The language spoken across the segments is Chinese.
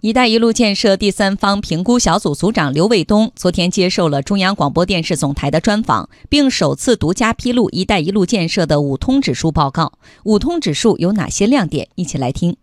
“一带一路”建设第三方评估小组组长刘卫东昨天接受了中央广播电视总台的专访，并首次独家披露“一带一路”建设的五通指数报告。五通指数有哪些亮点？一起来听。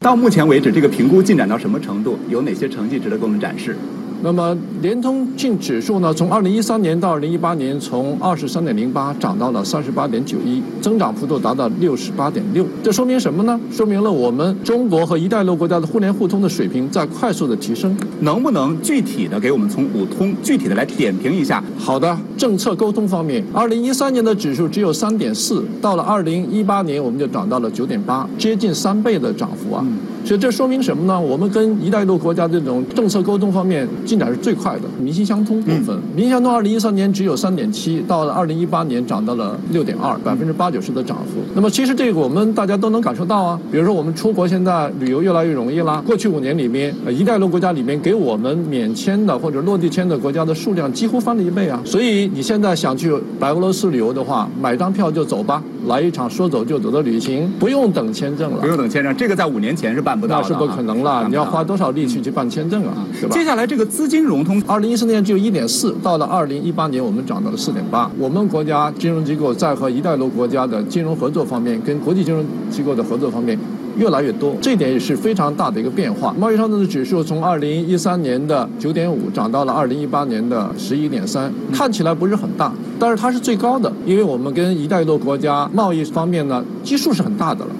到目前为止，这个评估进展到什么程度？有哪些成绩值得给我们展示？那么联通净指数呢？从二零一三年到二零一八年，从二十三点零八涨到了三十八点九一，增长幅度达到六十八点六。这说明什么呢？说明了我们中国和一带一路国家的互联互通的水平在快速的提升。能不能具体的给我们从五通具体的来点评一下？好的，政策沟通方面，二零一三年的指数只有三点四，到了二零一八年我们就涨到了九点八，接近三倍的涨幅啊！所以这说明什么呢？我们跟一带一路国家这种政策沟通方面。进展是最快的，民心相通部分，民心相通，二零一三年只有三点七，到了二零一八年涨到了六点二，百分之八九十的涨幅。那么其实这个我们大家都能感受到啊，比如说我们出国现在旅游越来越容易啦。过去五年里面，一带一路国家里面给我们免签的或者落地签的国家的数量几乎翻了一倍啊。所以你现在想去白俄罗斯旅游的话，买张票就走吧，来一场说走就走的旅行，不用等签证了。不用等签证，这个在五年前是办不到的，那是不可能了。你要花多少力气去办签证啊？是吧？接下来这个资。资金融通，二零一四年只有一点四，到了二零一八年我们涨到了四点八。我们国家金融机构在和一带一路国家的金融合作方面，跟国际金融机构的合作方面越来越多，这点也是非常大的一个变化。贸易上的指数从二零一三年的九点五涨到了二零一八年的十一点三，看起来不是很大，但是它是最高的，因为我们跟一带一路国家贸易方面呢基数是很大的了。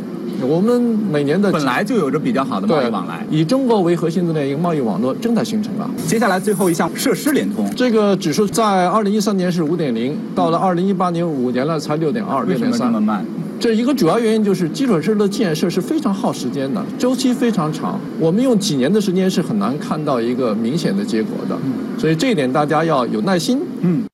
我们每年的本来就有着比较好的贸易往来，以中国为核心的那一个贸易网络正在形成了。接下来最后一项设施联通，这个指数在二零一三年是五点零，到了二零一八年五年了才六点二，六点三。这么慢？这一个主要原因就是基础设施的建设是非常耗时间的，周期非常长，我们用几年的时间是很难看到一个明显的结果的。所以这一点大家要有耐心。嗯。